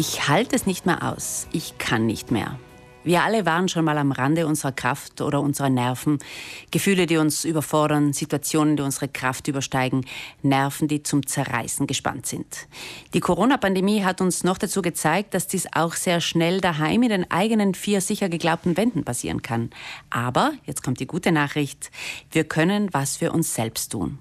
Ich halte es nicht mehr aus. Ich kann nicht mehr. Wir alle waren schon mal am Rande unserer Kraft oder unserer Nerven. Gefühle, die uns überfordern, Situationen, die unsere Kraft übersteigen, Nerven, die zum Zerreißen gespannt sind. Die Corona-Pandemie hat uns noch dazu gezeigt, dass dies auch sehr schnell daheim in den eigenen vier sicher geglaubten Wänden passieren kann. Aber, jetzt kommt die gute Nachricht, wir können was für uns selbst tun.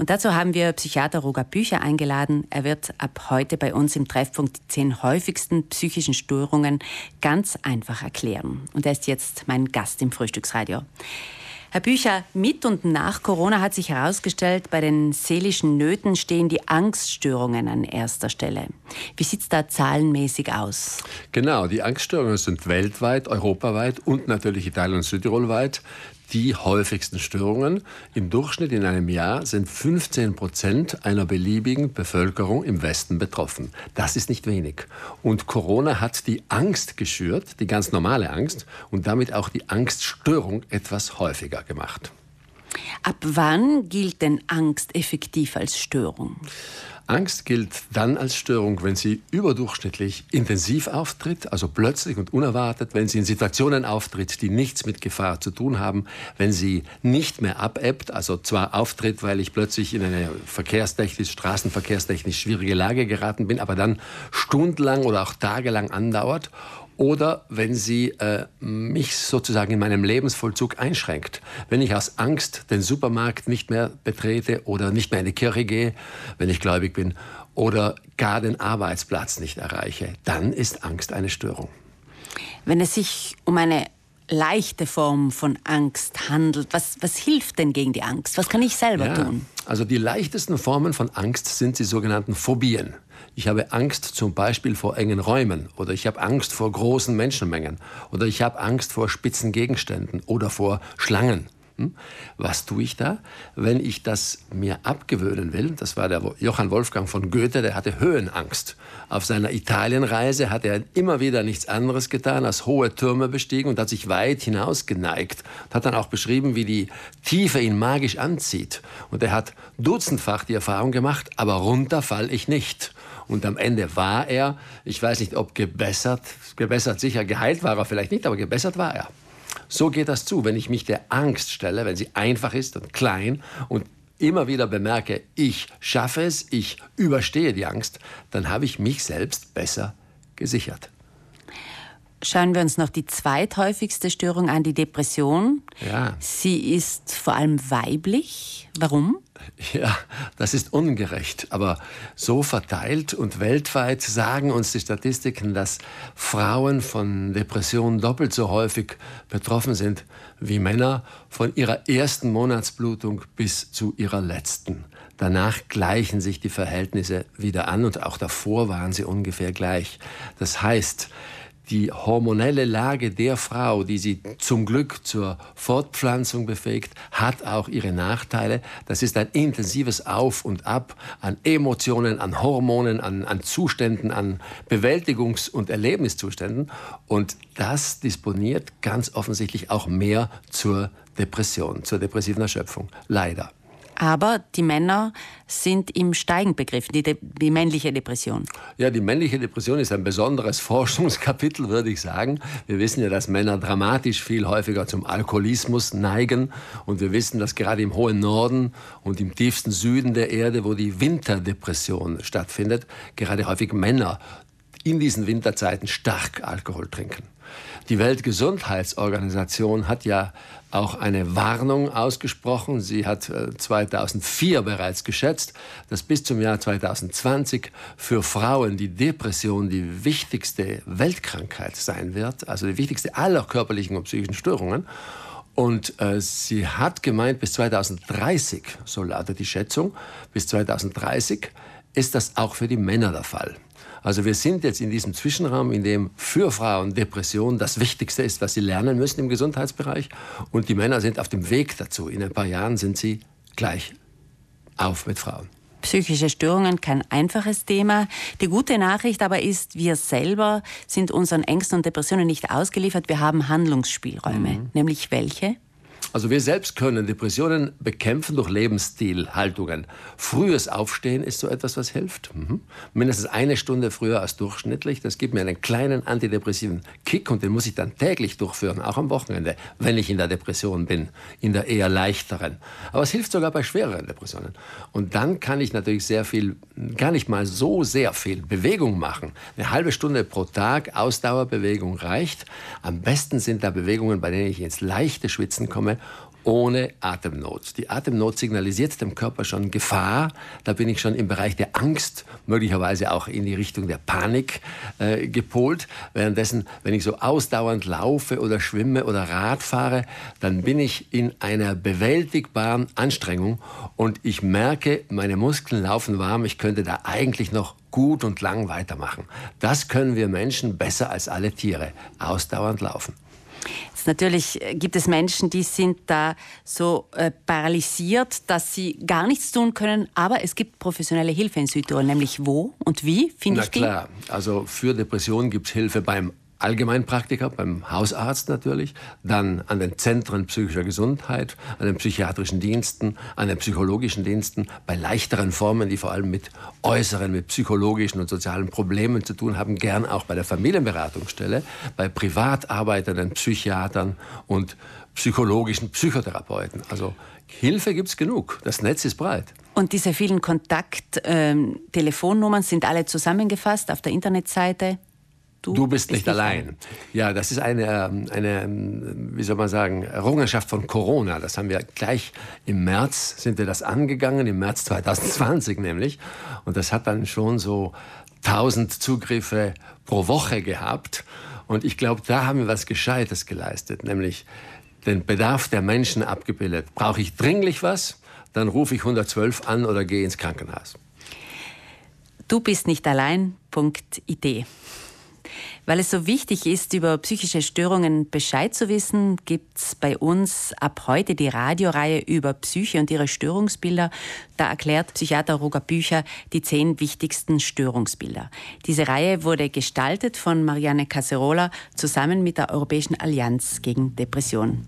Und dazu haben wir Psychiater Roger Bücher eingeladen. Er wird ab heute bei uns im Treffpunkt die zehn häufigsten psychischen Störungen ganz einfach erklären. Und er ist jetzt mein Gast im Frühstücksradio. Herr Bücher, mit und nach Corona hat sich herausgestellt, bei den seelischen Nöten stehen die Angststörungen an erster Stelle. Wie sieht es da zahlenmäßig aus? Genau, die Angststörungen sind weltweit, europaweit und natürlich Italien und Südtirol weit die häufigsten Störungen. Im Durchschnitt in einem Jahr sind 15 Prozent einer beliebigen Bevölkerung im Westen betroffen. Das ist nicht wenig. Und Corona hat die Angst geschürt, die ganz normale Angst, und damit auch die Angststörung etwas häufiger gemacht. Ab wann gilt denn Angst effektiv als Störung? Angst gilt dann als Störung, wenn sie überdurchschnittlich intensiv auftritt, also plötzlich und unerwartet, wenn sie in Situationen auftritt, die nichts mit Gefahr zu tun haben, wenn sie nicht mehr abebbt, also zwar auftritt, weil ich plötzlich in eine verkehrstechnisch, straßenverkehrstechnisch schwierige Lage geraten bin, aber dann stundenlang oder auch tagelang andauert oder wenn sie äh, mich sozusagen in meinem Lebensvollzug einschränkt. Wenn ich aus Angst den Supermarkt nicht mehr betrete oder nicht mehr in die Kirche gehe, wenn ich gläubig bin, oder gar den Arbeitsplatz nicht erreiche, dann ist Angst eine Störung. Wenn es sich um eine leichte Form von Angst handelt, was, was hilft denn gegen die Angst? Was kann ich selber ja, tun? Also die leichtesten Formen von Angst sind die sogenannten Phobien. Ich habe Angst zum Beispiel vor engen Räumen oder ich habe Angst vor großen Menschenmengen oder ich habe Angst vor spitzen Gegenständen oder vor Schlangen. Was tue ich da? Wenn ich das mir abgewöhnen will, das war der Johann Wolfgang von Goethe, der hatte Höhenangst. Auf seiner Italienreise hat er immer wieder nichts anderes getan, als hohe Türme bestiegen und hat sich weit hinaus geneigt. Hat dann auch beschrieben, wie die Tiefe ihn magisch anzieht. Und er hat dutzendfach die Erfahrung gemacht, aber runter fall ich nicht. Und am Ende war er, ich weiß nicht, ob gebessert, gebessert sicher, geheilt war er vielleicht nicht, aber gebessert war er. So geht das zu, wenn ich mich der Angst stelle, wenn sie einfach ist und klein und immer wieder bemerke, ich schaffe es, ich überstehe die Angst, dann habe ich mich selbst besser gesichert. Schauen wir uns noch die zweithäufigste Störung an, die Depression. Ja. Sie ist vor allem weiblich. Warum? Ja, das ist ungerecht. Aber so verteilt und weltweit sagen uns die Statistiken, dass Frauen von Depressionen doppelt so häufig betroffen sind wie Männer von ihrer ersten Monatsblutung bis zu ihrer letzten. Danach gleichen sich die Verhältnisse wieder an und auch davor waren sie ungefähr gleich. Das heißt, die hormonelle Lage der Frau, die sie zum Glück zur Fortpflanzung befähigt, hat auch ihre Nachteile. Das ist ein intensives Auf und Ab an Emotionen, an Hormonen, an, an Zuständen, an Bewältigungs- und Erlebniszuständen. Und das disponiert ganz offensichtlich auch mehr zur Depression, zur depressiven Erschöpfung. Leider. Aber die Männer sind im Steigen begriffen, die, die, männliche Depression. Ja, die männliche Depression ist ein besonderes Forschungskapitel, würde ich sagen. Wir wissen ja, dass Männer dramatisch viel häufiger zum Alkoholismus neigen. Und wir wissen, dass gerade im hohen Norden und im tiefsten Süden der Erde, wo die Winterdepression stattfindet, gerade häufig Männer in diesen Winterzeiten stark Alkohol trinken. Die Weltgesundheitsorganisation hat ja auch eine Warnung ausgesprochen. Sie hat 2004 äh, bereits geschätzt, dass bis zum Jahr 2020 für Frauen die Depression die wichtigste Weltkrankheit sein wird, also die wichtigste aller körperlichen und psychischen Störungen. Und äh, sie hat gemeint, bis 2030, so lautet die Schätzung, bis 2030 ist das auch für die Männer der Fall. Also wir sind jetzt in diesem Zwischenraum, in dem für Frauen Depression das Wichtigste ist, was sie lernen müssen im Gesundheitsbereich. Und die Männer sind auf dem Weg dazu. In ein paar Jahren sind sie gleich auf mit Frauen. Psychische Störungen kein einfaches Thema. Die gute Nachricht aber ist, wir selber sind unseren Ängsten und Depressionen nicht ausgeliefert. Wir haben Handlungsspielräume. Mhm. Nämlich welche? Also wir selbst können Depressionen bekämpfen durch Lebensstilhaltungen. Frühes Aufstehen ist so etwas, was hilft. Mhm. Mindestens eine Stunde früher als durchschnittlich. Das gibt mir einen kleinen antidepressiven Kick und den muss ich dann täglich durchführen, auch am Wochenende, wenn ich in der Depression bin, in der eher leichteren. Aber es hilft sogar bei schwereren Depressionen. Und dann kann ich natürlich sehr viel, gar nicht mal so sehr viel Bewegung machen. Eine halbe Stunde pro Tag Ausdauerbewegung reicht. Am besten sind da Bewegungen, bei denen ich ins leichte Schwitzen komme ohne Atemnot. Die Atemnot signalisiert dem Körper schon Gefahr. Da bin ich schon im Bereich der Angst, möglicherweise auch in die Richtung der Panik äh, gepolt. Währenddessen, wenn ich so ausdauernd laufe oder schwimme oder Rad fahre, dann bin ich in einer bewältigbaren Anstrengung und ich merke, meine Muskeln laufen warm. Ich könnte da eigentlich noch gut und lang weitermachen. Das können wir Menschen besser als alle Tiere. Ausdauernd laufen. Natürlich äh, gibt es Menschen, die sind da so äh, paralysiert, dass sie gar nichts tun können. Aber es gibt professionelle Hilfe in Südtirol. Nämlich wo und wie finde ich die? Na klar, also für Depressionen gibt es Hilfe beim Allgemeinpraktiker, beim Hausarzt natürlich, dann an den Zentren psychischer Gesundheit, an den psychiatrischen Diensten, an den psychologischen Diensten, bei leichteren Formen, die vor allem mit äußeren, mit psychologischen und sozialen Problemen zu tun haben, gern auch bei der Familienberatungsstelle, bei privat arbeitenden Psychiatern und psychologischen Psychotherapeuten. Also Hilfe gibt es genug. Das Netz ist breit. Und diese vielen Kontakt-Telefonnummern ähm, sind alle zusammengefasst auf der Internetseite Du, du bist nicht allein. Ja, das ist eine, ähm, eine, ähm, wie soll man sagen, Errungenschaft von Corona. Das haben wir gleich im März, sind wir das angegangen, im März 2020 nämlich. Und das hat dann schon so 1000 Zugriffe pro Woche gehabt. Und ich glaube, da haben wir was Gescheites geleistet, nämlich den Bedarf der Menschen abgebildet. Brauche ich dringlich was, dann rufe ich 112 an oder gehe ins Krankenhaus. Du bist nicht allein.it. Weil es so wichtig ist, über psychische Störungen Bescheid zu wissen, gibt es bei uns ab heute die Radioreihe über Psyche und ihre Störungsbilder. Da erklärt Psychiater Roger Bücher die zehn wichtigsten Störungsbilder. Diese Reihe wurde gestaltet von Marianne Caserola zusammen mit der Europäischen Allianz gegen Depression.